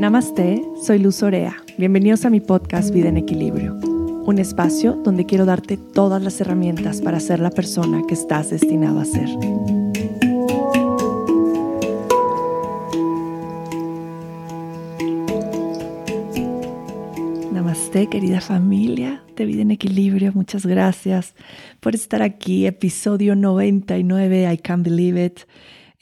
Namaste, soy Luz Orea. Bienvenidos a mi podcast Vida en Equilibrio, un espacio donde quiero darte todas las herramientas para ser la persona que estás destinado a ser. Namaste, querida familia de Vida en Equilibrio. Muchas gracias por estar aquí. Episodio 99, I Can't Believe It.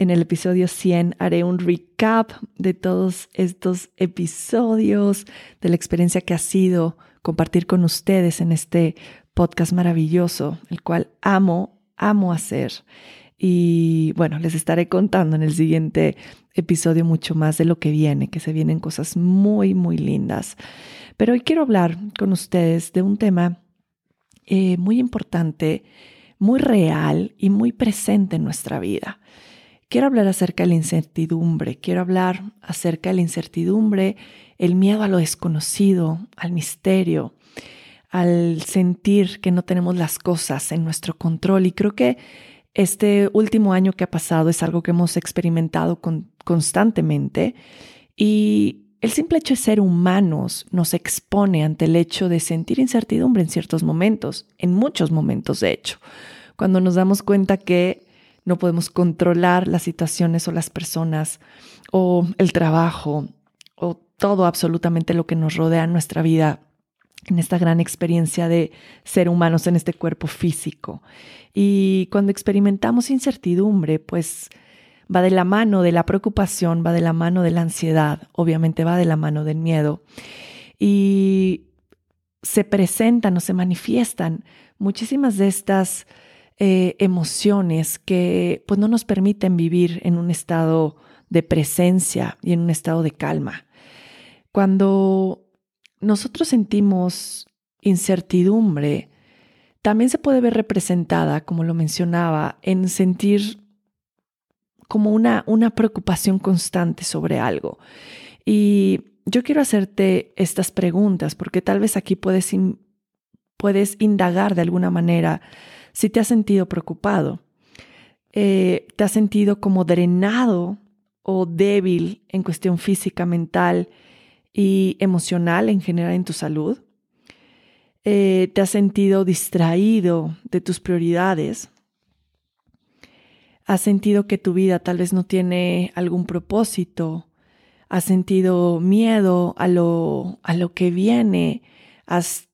En el episodio 100 haré un recap de todos estos episodios, de la experiencia que ha sido compartir con ustedes en este podcast maravilloso, el cual amo, amo hacer. Y bueno, les estaré contando en el siguiente episodio mucho más de lo que viene, que se vienen cosas muy, muy lindas. Pero hoy quiero hablar con ustedes de un tema eh, muy importante, muy real y muy presente en nuestra vida. Quiero hablar acerca de la incertidumbre, quiero hablar acerca de la incertidumbre, el miedo a lo desconocido, al misterio, al sentir que no tenemos las cosas en nuestro control. Y creo que este último año que ha pasado es algo que hemos experimentado constantemente y el simple hecho de ser humanos nos expone ante el hecho de sentir incertidumbre en ciertos momentos, en muchos momentos de hecho, cuando nos damos cuenta que no podemos controlar las situaciones o las personas o el trabajo o todo absolutamente lo que nos rodea en nuestra vida en esta gran experiencia de ser humanos en este cuerpo físico. Y cuando experimentamos incertidumbre, pues va de la mano de la preocupación, va de la mano de la ansiedad, obviamente va de la mano del miedo. Y se presentan o se manifiestan muchísimas de estas eh, emociones que pues no nos permiten vivir en un estado de presencia y en un estado de calma. Cuando nosotros sentimos incertidumbre, también se puede ver representada, como lo mencionaba, en sentir como una, una preocupación constante sobre algo. Y yo quiero hacerte estas preguntas porque tal vez aquí puedes, puedes indagar de alguna manera si te has sentido preocupado, eh, te has sentido como drenado o débil en cuestión física, mental y emocional en general en tu salud, eh, te has sentido distraído de tus prioridades, has sentido que tu vida tal vez no tiene algún propósito, has sentido miedo a lo, a lo que viene,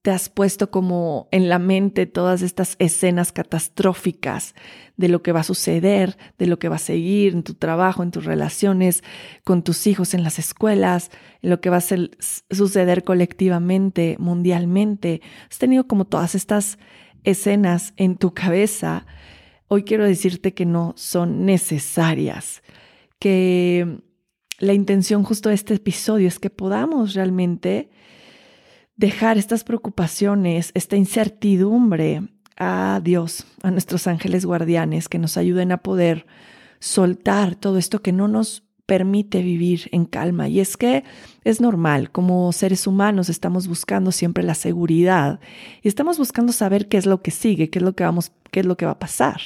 te has puesto como en la mente todas estas escenas catastróficas de lo que va a suceder, de lo que va a seguir en tu trabajo, en tus relaciones con tus hijos, en las escuelas, en lo que va a suceder colectivamente, mundialmente. Has tenido como todas estas escenas en tu cabeza. Hoy quiero decirte que no son necesarias, que la intención justo de este episodio es que podamos realmente dejar estas preocupaciones, esta incertidumbre a Dios, a nuestros ángeles guardianes, que nos ayuden a poder soltar todo esto que no nos permite vivir en calma. Y es que es normal, como seres humanos estamos buscando siempre la seguridad y estamos buscando saber qué es lo que sigue, qué es lo que vamos, qué es lo que va a pasar.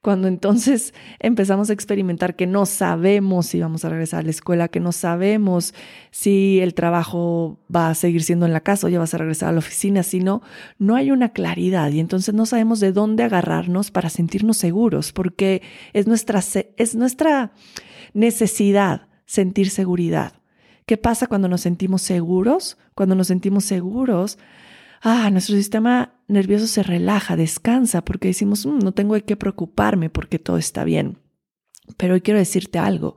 Cuando entonces empezamos a experimentar que no sabemos si vamos a regresar a la escuela, que no sabemos si el trabajo va a seguir siendo en la casa o ya vas a regresar a la oficina, sino no hay una claridad y entonces no sabemos de dónde agarrarnos para sentirnos seguros, porque es nuestra es nuestra necesidad sentir seguridad. ¿Qué pasa cuando nos sentimos seguros? Cuando nos sentimos seguros, ah, nuestro sistema nervioso se relaja, descansa, porque decimos, mm, no tengo de qué preocuparme porque todo está bien. Pero hoy quiero decirte algo,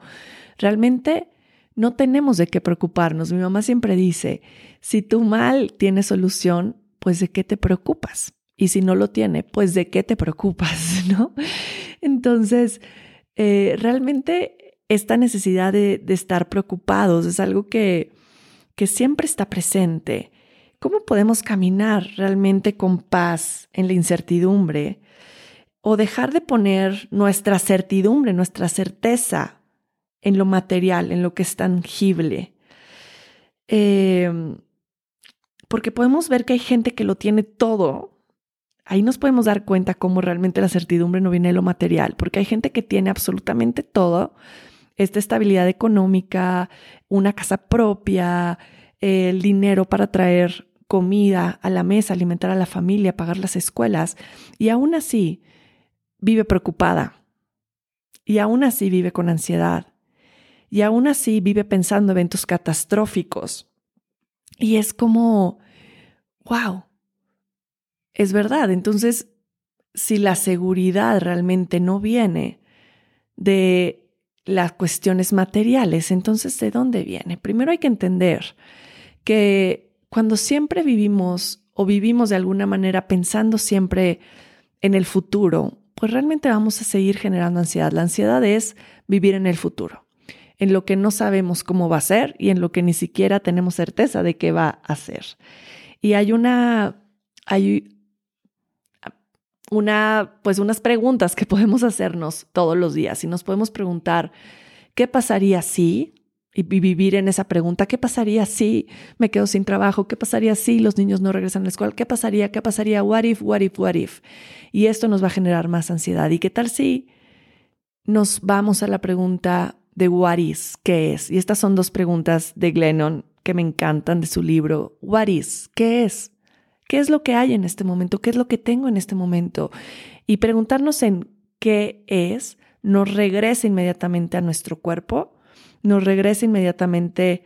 realmente no tenemos de qué preocuparnos. Mi mamá siempre dice, si tu mal tiene solución, pues de qué te preocupas. Y si no lo tiene, pues de qué te preocupas, ¿no? Entonces, eh, realmente esta necesidad de, estar preocupados es algo que, que siempre está presente. ¿Cómo podemos caminar realmente con paz en la incertidumbre o dejar de poner nuestra certidumbre, nuestra certeza en lo material, en lo que es tangible? Em, porque podemos ver que hay gente que lo tiene todo. Ahí nos podemos dar cuenta cómo realmente la certidumbre no viene de lo material, porque hay gente que tiene absolutamente todo, esta estabilidad económica, una casa propia, el dinero para traer comida a la mesa, alimentar a la familia, pagar las escuelas, y aún así vive preocupada, y aún así vive con ansiedad, y aún así vive pensando eventos catastróficos. Y es como, wow, es verdad. Entonces, si la seguridad realmente no viene de las cuestiones materiales, entonces ¿de dónde viene? Primero hay que entender que cuando siempre vivimos o vivimos de alguna manera pensando siempre en el futuro, pues realmente vamos a seguir generando ansiedad. La ansiedad es vivir en el futuro, en lo que no sabemos cómo va a ser y en lo que ni siquiera tenemos certeza de qué va a ser. Y hay una, hay una, pues unas preguntas que podemos hacernos todos los días y nos podemos preguntar, ¿qué pasaría si? Y vivir en esa pregunta, ¿qué pasaría si me quedo sin trabajo? ¿Qué pasaría si los niños no regresan a la escuela? ¿Qué pasaría? ¿Qué pasaría? What if, what if, what if? Y esto nos va a generar más ansiedad. ¿Y qué tal si nos vamos a la pregunta de what is? ¿Qué es? Y estas son dos preguntas de Glennon que me encantan de su libro. What is? ¿Qué es? ¿Qué es lo que hay en este momento? ¿Qué es lo que tengo en este momento? Y preguntarnos en qué es nos regresa inmediatamente a nuestro cuerpo, nos regresa inmediatamente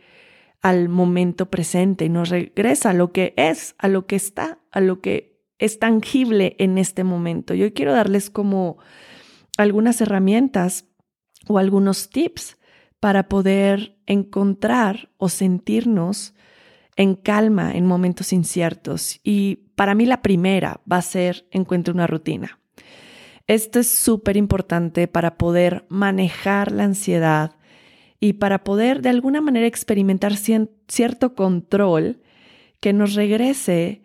al momento presente y nos regresa a lo que es, a lo que está, a lo que es tangible en este momento. Yo quiero darles como algunas herramientas o algunos tips para poder encontrar o sentirnos en calma en momentos inciertos. Y para mí la primera va a ser encuentre una rutina. Esto es súper importante para poder manejar la ansiedad y para poder de alguna manera experimentar cierto control que nos regrese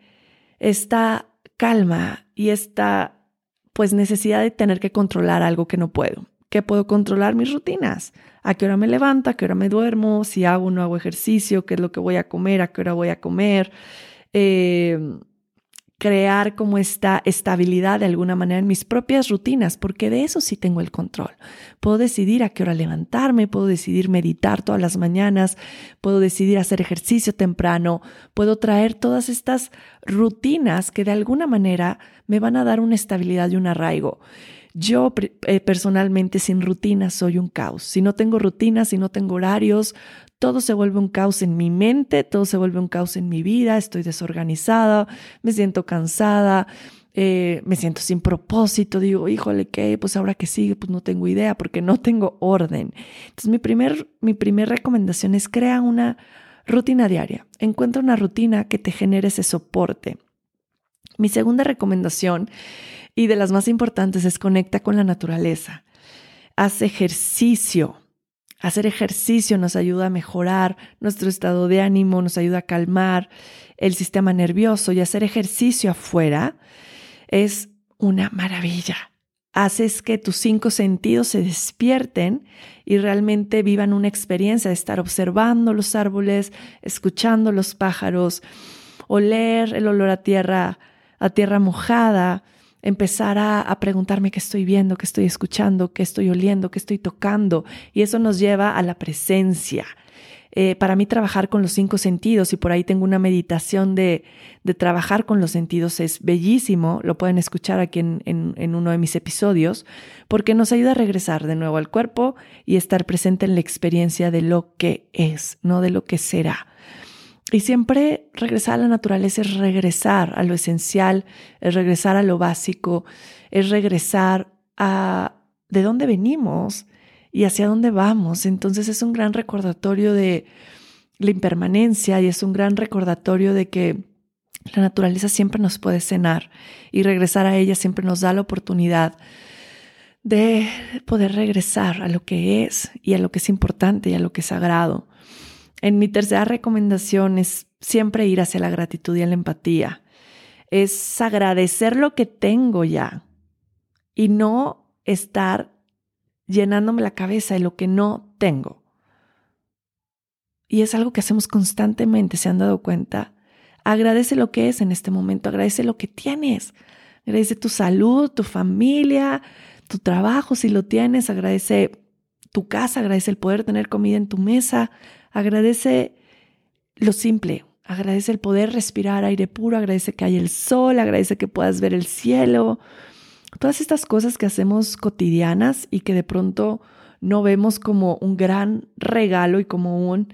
esta calma y esta pues necesidad de tener que controlar algo que no puedo que puedo controlar mis rutinas. A qué hora me levanto, a qué hora me duermo, si hago o no hago ejercicio, qué es lo que voy a comer, a qué hora voy a comer. Em, crear como esta estabilidad de alguna manera en mis propias rutinas, porque de eso sí tengo el control. Puedo decidir a qué hora levantarme, puedo decidir meditar todas las mañanas, puedo decidir hacer ejercicio temprano, puedo traer todas estas rutinas que de alguna manera me van a dar una estabilidad y un arraigo. Yo eh, personalmente sin rutinas soy un caos. Si no tengo rutinas, si no tengo horarios, todo se vuelve un caos en mi mente, todo se vuelve un caos en mi vida, estoy desorganizada, me siento cansada, eh, me siento sin propósito, digo, híjole, ¿qué? Pues ahora que sigue, pues no tengo idea porque no tengo orden. Entonces mi primer, mi recomendación es crea una rutina diaria, encuentra una rutina que te genere ese soporte. Mi segunda recomendación y de las más importantes es conecta con la naturaleza. Haz ejercicio. Hacer ejercicio nos ayuda a mejorar nuestro estado de ánimo, nos ayuda a calmar el sistema nervioso y hacer ejercicio afuera es una maravilla. Haces que tus cinco sentidos se despierten y realmente vivan una experiencia de estar observando los árboles, escuchando los pájaros, oler el olor a tierra, a tierra mojada, empezar a, preguntarme qué estoy viendo, qué estoy escuchando, qué estoy oliendo, qué estoy tocando. Y eso nos lleva a la presencia. Eh, para mí trabajar con los cinco sentidos, y por ahí tengo una meditación de, de trabajar con los sentidos, es bellísimo, lo pueden escuchar aquí en, en uno de mis episodios, porque nos ayuda a regresar de nuevo al cuerpo y estar presente en la experiencia de lo que es, no de lo que será. Y siempre regresar a la naturaleza es regresar a lo esencial, es regresar a lo básico, es regresar a de dónde venimos y hacia dónde vamos. Entonces es un gran recordatorio de la impermanencia y es un gran recordatorio de que la naturaleza siempre nos puede cenar y regresar a ella siempre nos da la oportunidad de poder regresar a lo que es y a lo que es importante y a lo que es sagrado. En mi tercera recomendación es siempre ir hacia la gratitud y la empatía. Es agradecer lo que tengo ya y no estar llenándome la cabeza de lo que no tengo. Y es algo que hacemos constantemente, se han dado cuenta. Agradece lo que es en este momento, agradece lo que tienes. Agradece tu salud, tu familia, tu trabajo si lo tienes, agradece tu casa, agradece el poder tener comida en tu mesa, agradece lo simple, agradece el poder respirar aire puro, agradece que hay el sol, agradece que puedas ver el cielo. Todas estas cosas que hacemos cotidianas y que de pronto no vemos como un gran regalo y como un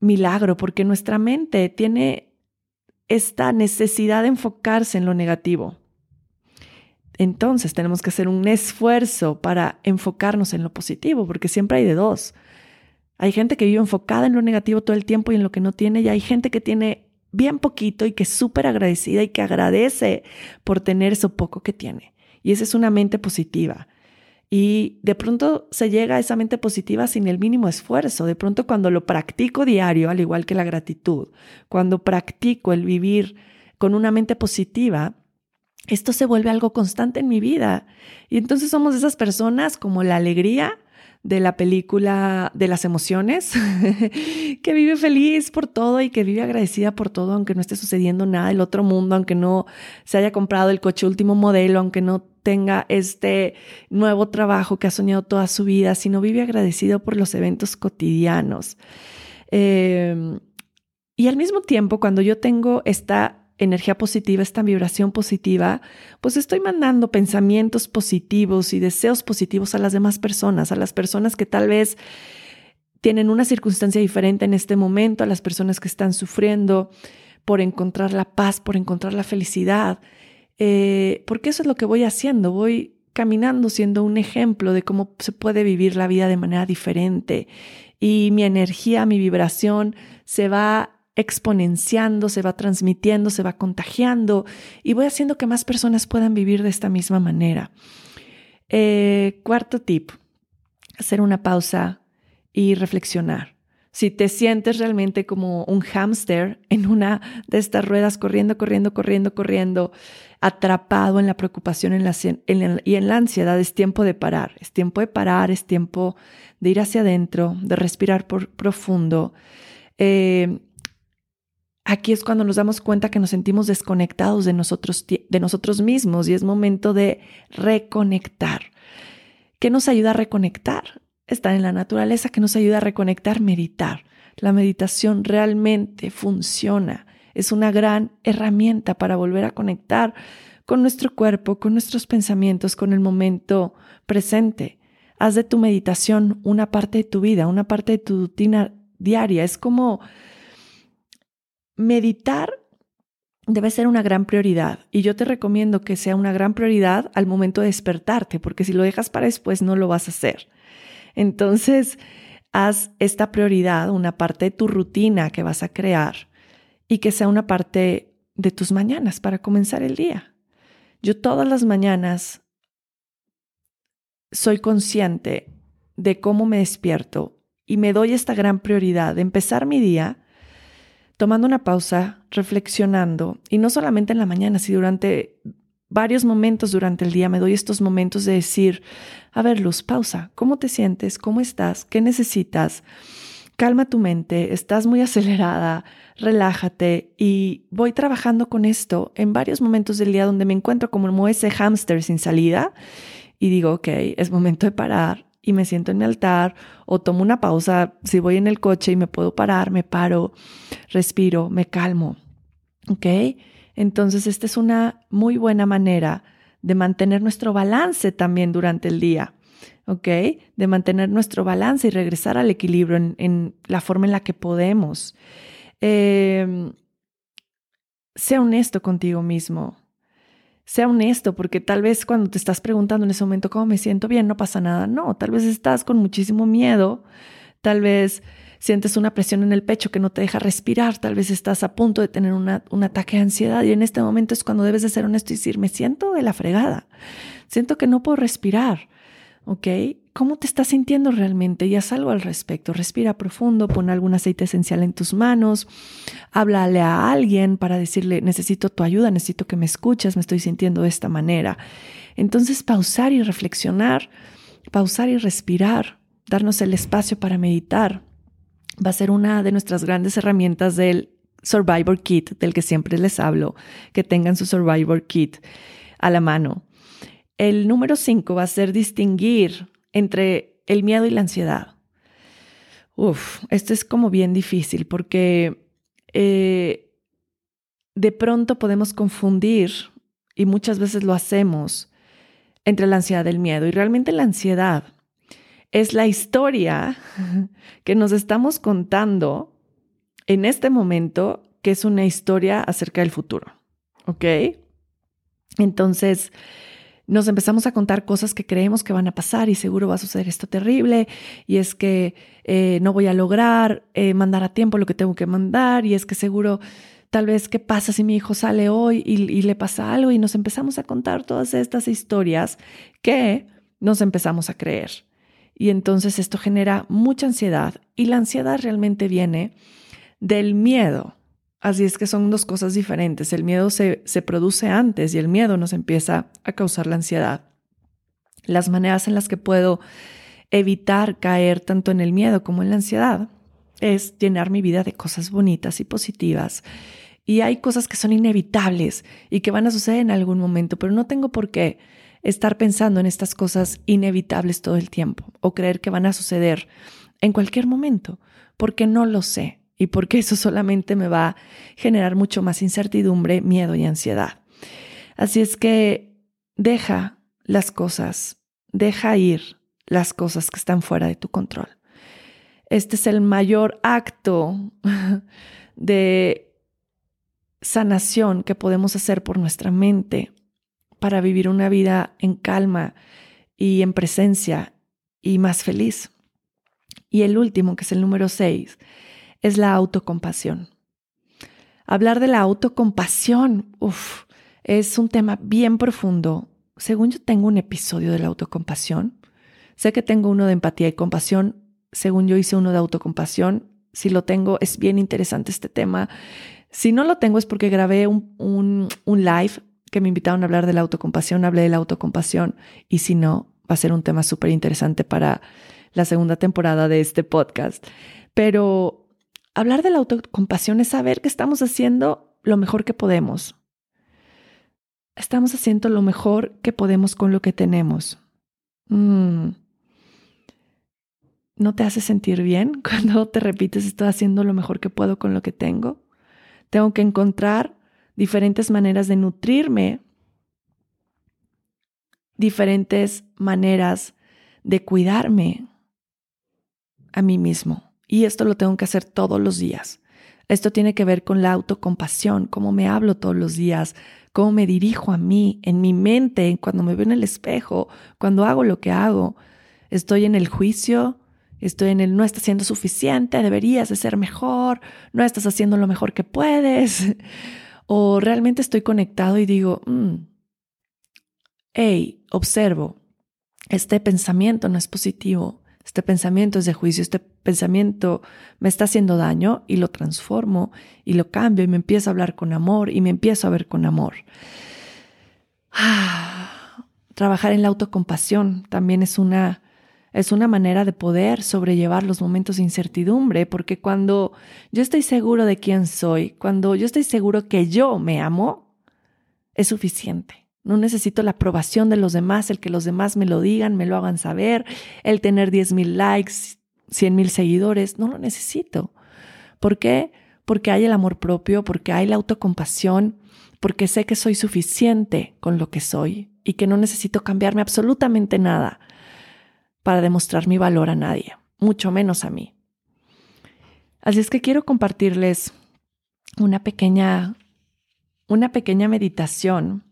milagro, porque nuestra mente tiene esta necesidad de enfocarse en lo negativo. Entonces tenemos que hacer un esfuerzo para enfocarnos en lo positivo, porque siempre hay de dos. Hay gente que vive enfocada en lo negativo todo el tiempo y en lo que no tiene, y hay gente que tiene bien poquito y que es súper agradecida y que agradece por tener eso poco que tiene. Y esa es una mente positiva. Y de pronto se llega a esa mente positiva sin el mínimo esfuerzo. De pronto cuando lo practico diario, al igual que la gratitud, cuando practico el vivir con una mente positiva, esto se vuelve algo constante en mi vida. Y entonces somos esas personas como la alegría de la película de las emociones, que vive feliz por todo y que vive agradecida por todo, aunque no esté sucediendo nada del otro mundo, aunque no se haya comprado el coche último modelo, aunque no tenga este nuevo trabajo que ha soñado toda su vida, sino vive agradecido por los eventos cotidianos. Em, y al mismo tiempo, cuando yo tengo esta energía positiva, esta vibración positiva, pues estoy mandando pensamientos positivos y deseos positivos a las demás personas, a las personas que tal vez tienen una circunstancia diferente en este momento, a las personas que están sufriendo por encontrar la paz, por encontrar la felicidad, eh, porque eso es lo que voy haciendo, voy caminando siendo un ejemplo de cómo se puede vivir la vida de manera diferente y mi energía, mi vibración se va exponenciando, se va transmitiendo, se va contagiando y voy haciendo que más personas puedan vivir de esta misma manera. Eh, cuarto tip, hacer una pausa y reflexionar. Si te sientes realmente como un hámster en una de estas ruedas corriendo, corriendo, corriendo, corriendo, atrapado en la preocupación en la, y en la ansiedad, es tiempo de parar. Es tiempo de parar, es tiempo de ir hacia adentro, de respirar por, profundo. Eh, aquí es cuando nos damos cuenta que nos sentimos desconectados de nosotros, de nosotros mismos y es momento de reconectar. ¿Qué nos ayuda a reconectar? Estar en la naturaleza, que nos ayuda a reconectar, meditar. La meditación realmente funciona. Es una gran herramienta para volver a conectar con nuestro cuerpo, con nuestros pensamientos, con el momento presente. Haz de tu meditación una parte de tu vida, una parte de tu rutina diaria. Es como meditar debe ser una gran prioridad y yo te recomiendo que sea una gran prioridad al momento de despertarte, porque si lo dejas para después no lo vas a hacer. Entonces, haz esta prioridad una parte de tu rutina que vas a crear y que sea una parte de tus mañanas para comenzar el día. Yo todas las mañanas soy consciente de cómo me despierto y me doy esta gran prioridad de empezar mi día tomando una pausa, reflexionando, y no solamente en la mañana, sino durante varios momentos durante el día me doy estos momentos de decir, a ver, Luz, pausa, ¿cómo te sientes? ¿Cómo estás? ¿Qué necesitas? Calma tu mente, estás muy acelerada, relájate y voy trabajando con esto en varios momentos del día donde me encuentro como ese hámster sin salida y digo, ok, es momento de parar, y me siento en mi altar o tomo una pausa, si voy en el coche y me puedo parar, me paro, respiro, me calmo. ¿Ok? Entonces, esta es una muy buena manera de mantener nuestro balance también durante el día. ¿Ok? De mantener nuestro balance y regresar al equilibrio en, la forma en la que podemos. Eh, sea honesto contigo mismo sea honesto, porque tal vez cuando te estás preguntando en ese momento cómo me siento bien, no pasa nada. No, tal vez estás con muchísimo miedo, tal vez sientes una presión en el pecho que no te deja respirar, tal vez estás a punto de tener un ataque de ansiedad y en este momento es cuando debes de ser honesto y decir, me siento de la fregada, siento que no puedo respirar, ¿ok? ¿Cómo te estás sintiendo realmente? Y haz algo al respecto. Respira profundo, pon algún aceite esencial en tus manos, háblale a alguien para decirle, necesito tu ayuda, necesito que me escuches, me estoy sintiendo de esta manera. Entonces, pausar y reflexionar, pausar y respirar, darnos el espacio para meditar, va a ser una de nuestras grandes herramientas del Survivor Kit, del que siempre les hablo, que tengan su Survivor Kit a la mano. El número cinco va a ser distinguir entre el miedo y la ansiedad. Uf, esto es como bien difícil porque eh, de pronto podemos confundir, y muchas veces lo hacemos, entre la ansiedad y el miedo. Y realmente la ansiedad es la historia que nos estamos contando en este momento, que es una historia acerca del futuro. ¿Ok? Entonces, nos empezamos a contar cosas que creemos que van a pasar y seguro va a suceder esto terrible y es que eh, no voy a lograr eh, mandar a tiempo lo que tengo que mandar y es que seguro tal vez qué pasa si mi hijo sale hoy y, y le pasa algo y nos empezamos a contar todas estas historias que nos empezamos a creer. Y entonces esto genera mucha ansiedad y la ansiedad realmente viene del miedo Así es que son dos cosas diferentes. El miedo se, se produce antes y el miedo nos empieza a causar la ansiedad. Las maneras en las que puedo evitar caer tanto en el miedo como en la ansiedad es llenar mi vida de cosas bonitas y positivas. Y hay cosas que son inevitables y que van a suceder en algún momento, pero no tengo por qué estar pensando en estas cosas inevitables todo el tiempo o creer que van a suceder en cualquier momento, porque no lo sé y porque eso solamente me va a generar mucho más incertidumbre, miedo y ansiedad. Así es que deja las cosas, deja ir las cosas que están fuera de tu control. Este es el mayor acto de sanación que podemos hacer por nuestra mente para vivir una vida en calma y en presencia y más feliz. Y el último, que es el número seis, es la autocompasión. Hablar de la autocompasión, uf, es un tema bien profundo. Según yo tengo un episodio de la autocompasión, sé que tengo uno de empatía y compasión, según yo hice uno de autocompasión, si lo tengo es bien interesante este tema. Si no lo tengo es porque grabé un, un, un live que me invitaron a hablar de la autocompasión, hablé de la autocompasión y si no, va a ser un tema súper interesante para la segunda temporada de este podcast. Pero Hablar de la autocompasión es saber que estamos haciendo lo mejor que podemos. Estamos haciendo lo mejor que podemos con lo que tenemos. Mm. ¿No te hace sentir bien cuando te repites estoy haciendo lo mejor que puedo con lo que tengo? Tengo que encontrar diferentes maneras de nutrirme, diferentes maneras de cuidarme a mí mismo. Y esto lo tengo que hacer todos los días. Esto tiene que ver con la autocompasión, cómo me hablo todos los días, cómo me dirijo a mí, en mi mente, cuando me veo en el espejo, cuando hago lo que hago. Estoy en el juicio, estoy en el no estás haciendo suficiente, deberías de ser mejor, no estás haciendo lo mejor que puedes. O realmente estoy conectado y digo, mm, hey, observo, este pensamiento no es positivo, este pensamiento es de juicio, este pensamiento me está haciendo daño y lo transformo y lo cambio y me empiezo a hablar con amor y me empiezo a ver con amor. Ah, trabajar en la autocompasión también es una, es una manera de poder sobrellevar los momentos de incertidumbre, porque cuando yo estoy seguro de quién soy, cuando yo estoy seguro que yo me amo, es suficiente. No necesito la aprobación de los demás, el que los demás me lo digan, me lo hagan saber, el tener 10 mil likes, 100 mil seguidores. No lo necesito. ¿Por qué? Porque hay el amor propio, porque hay la autocompasión, porque sé que soy suficiente con lo que soy y que no necesito cambiarme absolutamente nada para demostrar mi valor a nadie, mucho menos a mí. Así es que quiero compartirles una pequeña, una pequeña meditación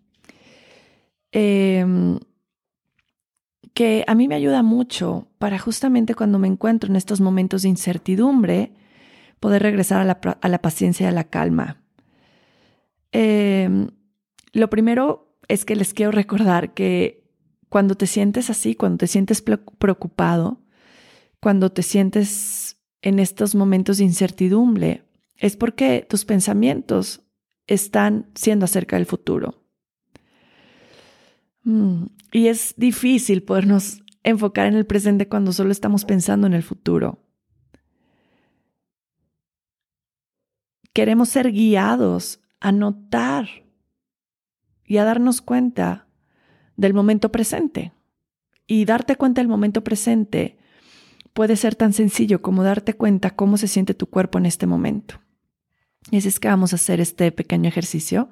Em, que a mí me ayuda mucho para justamente cuando me encuentro en estos momentos de incertidumbre, poder regresar a la, paciencia y a la calma. Em, lo primero es que les quiero recordar que cuando te sientes así, cuando te sientes preocupado, cuando te sientes en estos momentos de incertidumbre, es porque tus pensamientos están siendo acerca del futuro. Mm, y es difícil podernos enfocar en el presente cuando solo estamos pensando en el futuro. Queremos ser guiados a notar y a darnos cuenta del momento presente. Y darte cuenta del momento presente puede ser tan sencillo como darte cuenta cómo se siente tu cuerpo en este momento. Y así es que vamos a hacer este pequeño ejercicio.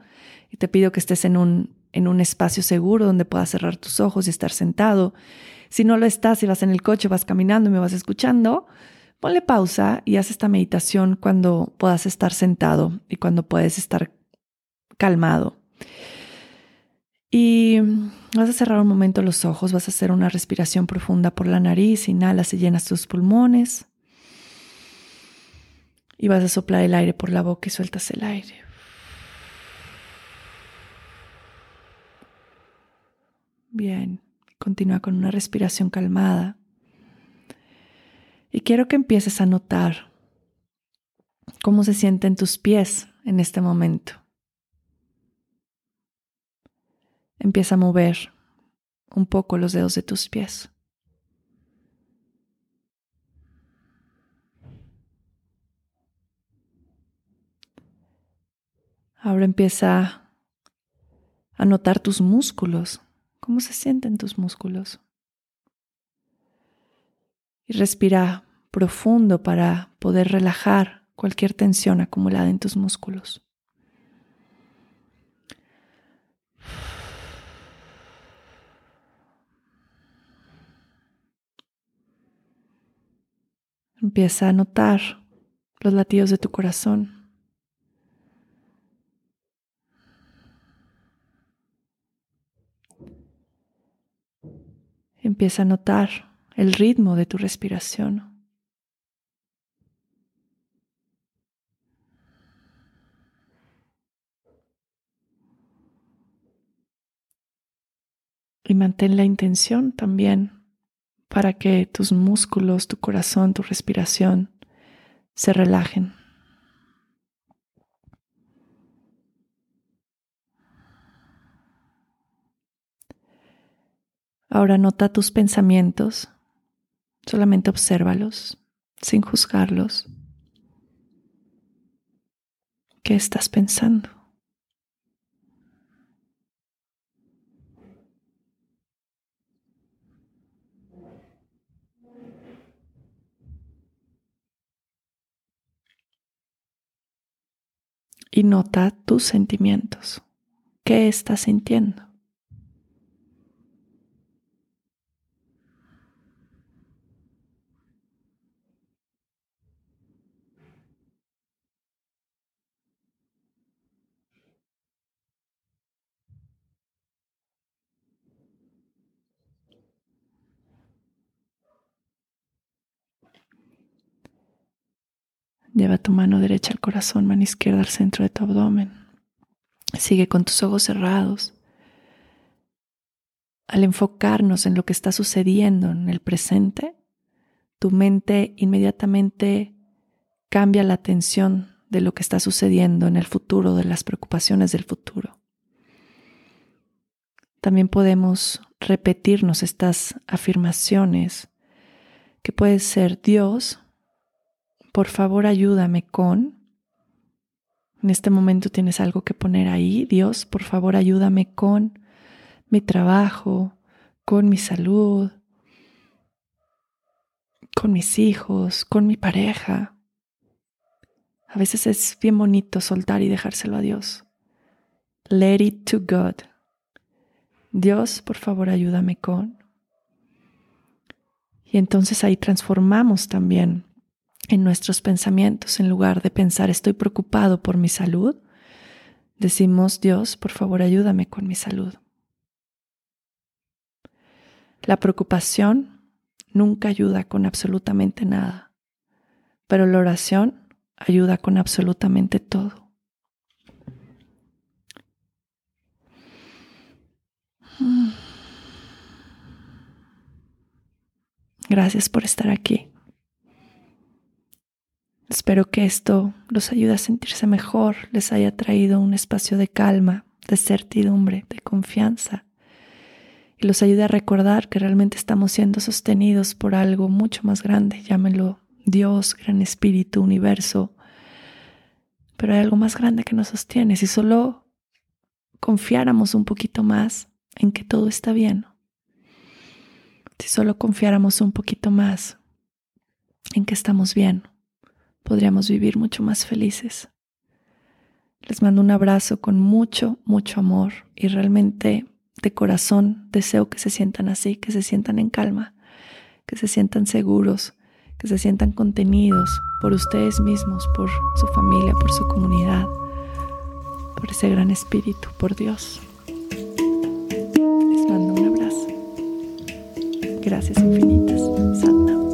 Y te pido que estés en un, en un espacio seguro donde puedas cerrar tus ojos y estar sentado. Si no lo estás y vas en el coche, vas caminando y me vas escuchando, ponle pausa y haz esta meditación cuando puedas estar sentado y cuando puedes estar calmado. Y vas a cerrar un momento los ojos, vas a hacer una respiración profunda por la nariz, inhalas y llenas tus pulmones. Y vas a soplar el aire por la boca y sueltas el aire. Bien, continúa con una respiración calmada. Y quiero que empieces a notar cómo se sienten tus pies en este momento. Empieza a mover un poco los dedos de tus pies. Ahora empieza a notar tus músculos, cómo se sienten tus músculos. Y respira profundo para poder relajar cualquier tensión acumulada en tus músculos. Empieza a notar los latidos de tu corazón. Empieza a notar el ritmo de tu respiración. Y mantén la intención también para que tus músculos, tu corazón, tu respiración se relajen. Ahora nota tus pensamientos, solamente obsérvalos sin juzgarlos. ¿Qué estás pensando? y nota tus sentimientos. ¿Qué estás sintiendo? Lleva tu mano derecha al corazón, mano izquierda al centro de tu abdomen. Sigue con tus ojos cerrados. Al enfocarnos en lo que está sucediendo en el presente, tu mente inmediatamente cambia la atención de lo que está sucediendo en el futuro, de las preocupaciones del futuro. También podemos repetirnos estas afirmaciones que puede ser Dios por favor ayúdame con, en este momento tienes algo que poner ahí, Dios, por favor ayúdame con mi trabajo, con mi salud, con mis hijos, con mi pareja. A veces es bien bonito soltar y dejárselo a Dios. Let it to God. Dios, por favor, ayúdame con. Y entonces ahí transformamos también en nuestros pensamientos, en lugar de pensar estoy preocupado por mi salud, decimos Dios, por favor ayúdame con mi salud. La preocupación nunca ayuda con absolutamente nada, pero la oración ayuda con absolutamente todo. Gracias por estar aquí. Espero que esto los ayude a sentirse mejor, les haya traído un espacio de calma, de certidumbre, de confianza y los ayude a recordar que realmente estamos siendo sostenidos por algo mucho más grande, llámenlo Dios, gran espíritu, universo, pero hay algo más grande que nos sostiene. Si solo confiáramos un poquito más en que todo está bien, si solo confiáramos un poquito más en que estamos bien, podríamos vivir mucho más felices. Les mando un abrazo con mucho, mucho amor y realmente de corazón deseo que se sientan así, que se sientan en calma, que se sientan seguros, que se sientan contenidos por ustedes mismos, por su familia, por su comunidad, por ese gran espíritu, por Dios. Les mando un abrazo. Gracias infinitas. Satnam.